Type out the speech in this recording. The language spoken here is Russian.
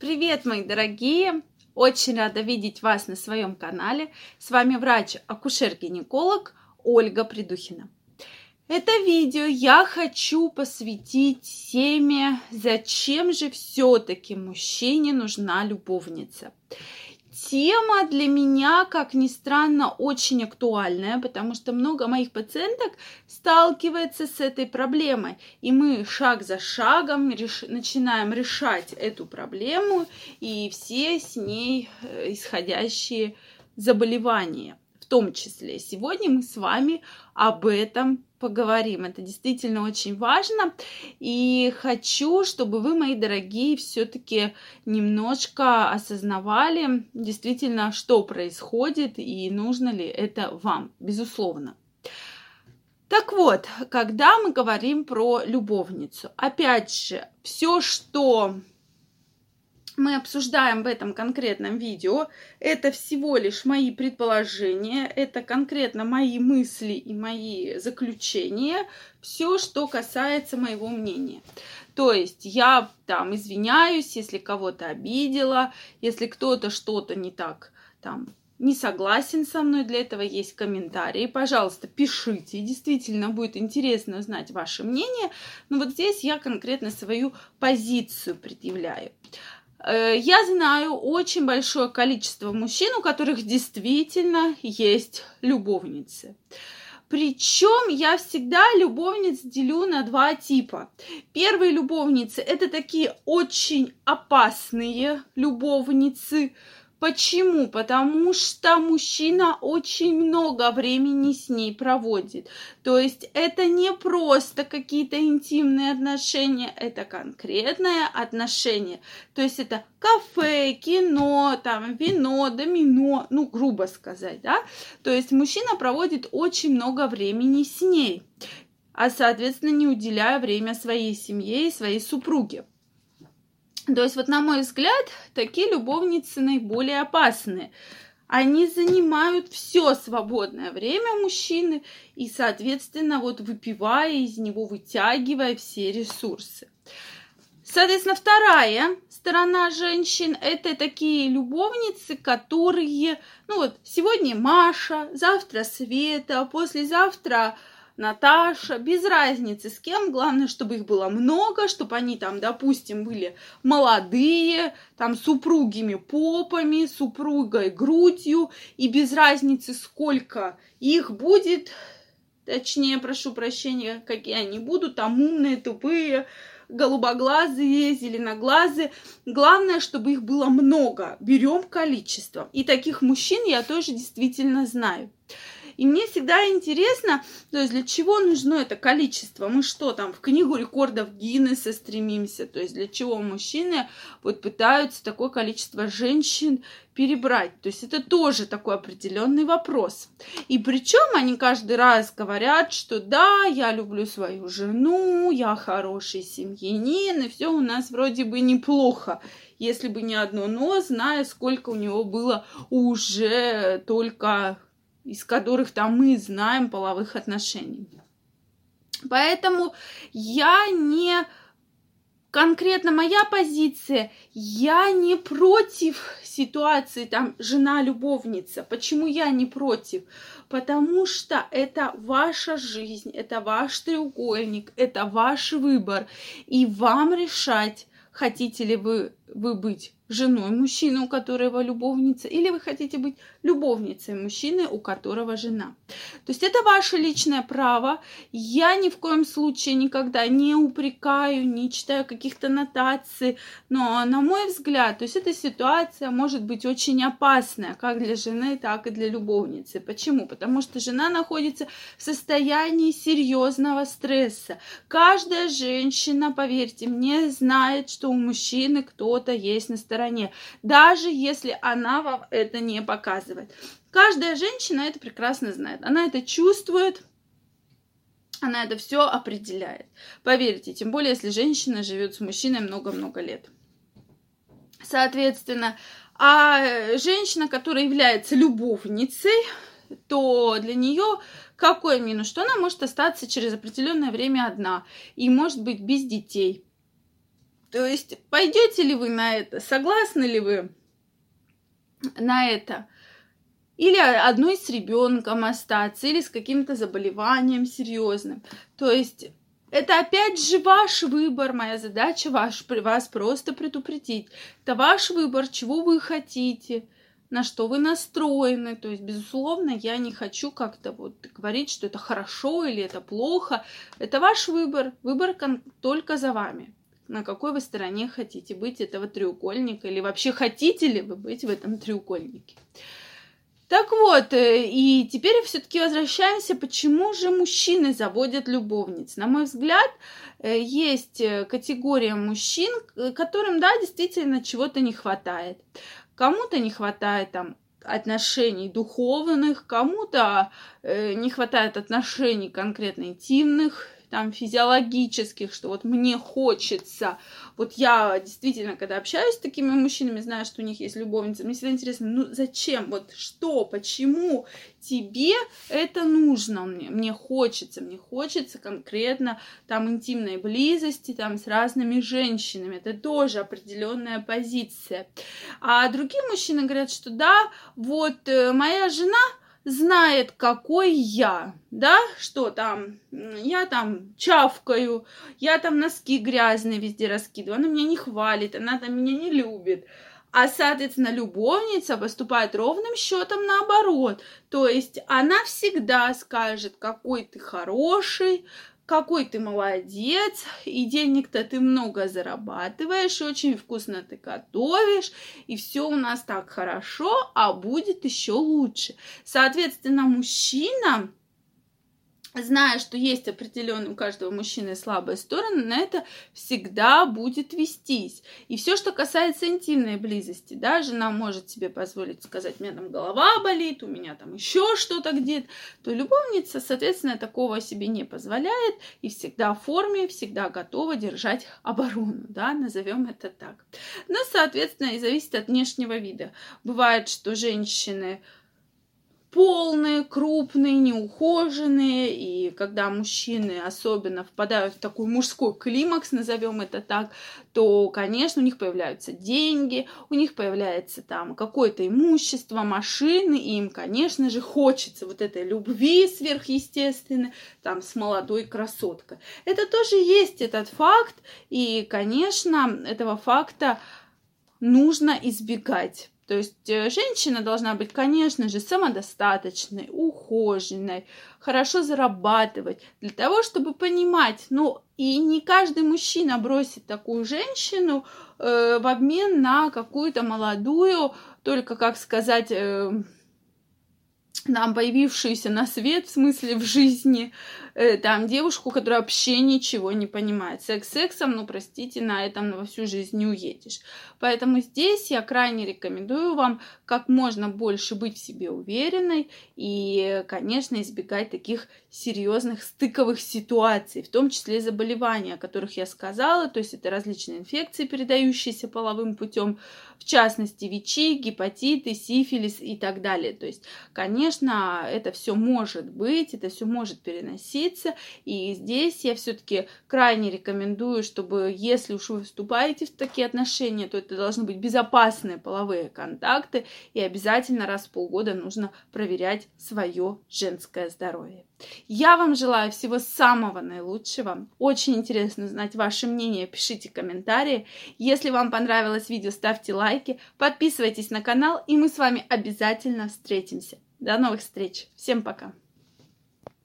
Привет, мои дорогие! Очень рада видеть вас на своем канале. С вами врач-акушер-гинеколог Ольга Придухина. Это видео я хочу посвятить теме, зачем же все-таки мужчине нужна любовница. Тема для меня, как ни странно, очень актуальная, потому что много моих пациенток сталкивается с этой проблемой. И мы шаг за шагом реш... начинаем решать эту проблему и все с ней э, исходящие заболевания в том числе. Сегодня мы с вами об этом поговорим. Это действительно очень важно. И хочу, чтобы вы, мои дорогие, все-таки немножко осознавали действительно, что происходит и нужно ли это вам, безусловно. Так вот, когда мы говорим про любовницу, опять же, все, что мы обсуждаем в этом конкретном видео, это всего лишь мои предположения, это конкретно мои мысли и мои заключения, все, что касается моего мнения. То есть я там извиняюсь, если кого-то обидела, если кто-то что-то не так там не согласен со мной, для этого есть комментарии. Пожалуйста, пишите. Действительно будет интересно узнать ваше мнение. Но вот здесь я конкретно свою позицию предъявляю. Э, я знаю очень большое количество мужчин, у которых действительно есть любовницы. Причем я всегда любовниц делю на два типа. Первые любовницы это такие очень опасные любовницы, Почему? Потому что мужчина очень много времени с ней проводит. То есть это не просто какие-то интимные отношения, это конкретное отношение. То есть это кафе, кино, там, вино, домино, ну, грубо сказать, да. То есть мужчина проводит очень много времени с ней, а, соответственно, не уделяя время своей семье и своей супруге. То есть вот на мой взгляд, такие любовницы наиболее опасные. Они занимают все свободное время мужчины и, соответственно, вот выпивая из него, вытягивая все ресурсы. Соответственно, вторая сторона женщин – это такие любовницы, которые, ну вот, сегодня Маша, завтра Света, послезавтра Наташа, без разницы с кем, главное, чтобы их было много, чтобы они там, допустим, были молодые, там супругими попами, супругой грудью, и без разницы, сколько их будет, точнее, прошу прощения, какие они будут, там умные, тупые, голубоглазые, зеленоглазые. Главное, чтобы их было много. Берем количество. И таких мужчин я тоже действительно знаю. И мне всегда интересно, то есть для чего нужно это количество? Мы что там, в книгу рекордов Гиннесса стремимся? То есть для чего мужчины вот пытаются такое количество женщин перебрать. То есть это тоже такой определенный вопрос. И причем они каждый раз говорят, что да, я люблю свою жену, я хороший семьянин, и все у нас вроде бы неплохо. Если бы не одно но, зная, сколько у него было уже только из которых там мы знаем половых отношений. Поэтому я не конкретно моя позиция, я не против ситуации там жена-любовница. Почему я не против? Потому что это ваша жизнь, это ваш треугольник, это ваш выбор. И вам решать, хотите ли вы, вы быть женой мужчины, у которого любовница, или вы хотите быть любовницей мужчины, у которого жена. То есть это ваше личное право. Я ни в коем случае никогда не упрекаю, не читаю каких-то нотаций, но на мой взгляд, то есть эта ситуация может быть очень опасная, как для жены, так и для любовницы. Почему? Потому что жена находится в состоянии серьезного стресса. Каждая женщина, поверьте мне, знает, что у мужчины кто-то есть на стороне даже если она вам это не показывает. Каждая женщина это прекрасно знает. Она это чувствует, она это все определяет. Поверьте, тем более, если женщина живет с мужчиной много-много лет. Соответственно, а женщина, которая является любовницей, то для нее какой минус? Что она может остаться через определенное время одна и может быть без детей То есть пойдете ли вы на это, согласны ли вы на это? Или одной с ребенком остаться, или с каким-то заболеванием серьезным. То есть это опять же ваш выбор, моя задача ваш, вас просто предупредить. Это ваш выбор, чего вы хотите, на что вы настроены. То есть, безусловно, я не хочу как-то вот говорить, что это хорошо или это плохо. Это ваш выбор, выбор только за вами. На какой вы стороне хотите быть этого треугольника или вообще хотите ли вы быть в этом треугольнике. Так вот, э, и теперь все-таки возвращаемся, почему же мужчины заводят любовниц. На мой взгляд, э, есть э, категория мужчин, которым, да, действительно чего-то не хватает. Кому-то не хватает там отношений духовных, кому-то не хватает отношений конкретно интимных, там физиологических, что вот мне хочется. Вот я действительно, когда общаюсь с такими мужчинами, знаю, что у них есть любовница, мне всегда интересно, ну зачем, вот что, почему тебе это нужно, мне, мне хочется, мне хочется конкретно там интимной близости там с разными женщинами, это тоже определенная позиция. А другие мужчины говорят, что да, вот э, моя жена знает, какой я, да, что там, я там чавкаю, я там носки грязные везде раскидываю, она меня не хвалит, она там меня не любит. А, соответственно, любовница поступает ровным счетом наоборот. То есть она всегда скажет, какой ты хороший, какой ты молодец, и денег-то ты много зарабатываешь, очень вкусно ты готовишь, и все у нас так хорошо, а будет еще лучше. Соответственно, мужчина зная, что есть определенные у каждого мужчины слабые стороны, на это всегда будет вестись. И все, что касается интимной близости, да, жена может себе позволить сказать, у меня там голова болит, у меня там еще что-то где-то, то любовница, соответственно, такого себе не позволяет и всегда в форме, всегда готова держать оборону, да, назовем это так. Но, соответственно, и зависит от внешнего вида. Бывает, что женщины полные, крупные, неухоженные, и когда мужчины особенно впадают в такой мужской климакс, назовем это так, то, конечно, у них появляются деньги, у них появляется там какое-то имущество, машины, и им, конечно же, хочется вот этой любви сверхъестественной, там, с молодой красоткой. Это тоже есть этот факт, и, конечно, этого факта нужно избегать то есть э, женщина должна быть, конечно же, самодостаточной, ухоженной, хорошо зарабатывать, для того, чтобы понимать, ну, и не каждый мужчина бросит такую женщину э, в обмен на какую-то молодую, только, как сказать, э, нам появившуюся на свет, в смысле в жизни, э, там девушку, которая вообще ничего не понимает. Секс сексом, ну простите, на этом во всю жизнь не уедешь. Поэтому здесь я крайне рекомендую вам как можно больше быть в себе уверенной и, конечно, избегать таких серьезных стыковых ситуаций, в том числе заболевания, о которых я сказала, то есть это различные инфекции, передающиеся половым путем, в частности ВИЧи, гепатиты, сифилис и так далее. То есть, конечно, это все может быть, это все может переноситься, и здесь я все-таки крайне рекомендую, чтобы если уж вы вступаете в такие отношения, то это должны быть безопасные половые контакты, и обязательно раз в полгода нужно проверять свое женское здоровье. Я вам желаю всего самого наилучшего. Очень интересно знать ваше мнение. Пишите комментарии. Если вам понравилось видео, ставьте лайки, подписывайтесь на канал, и мы с вами обязательно встретимся. До новых встреч. Всем пока.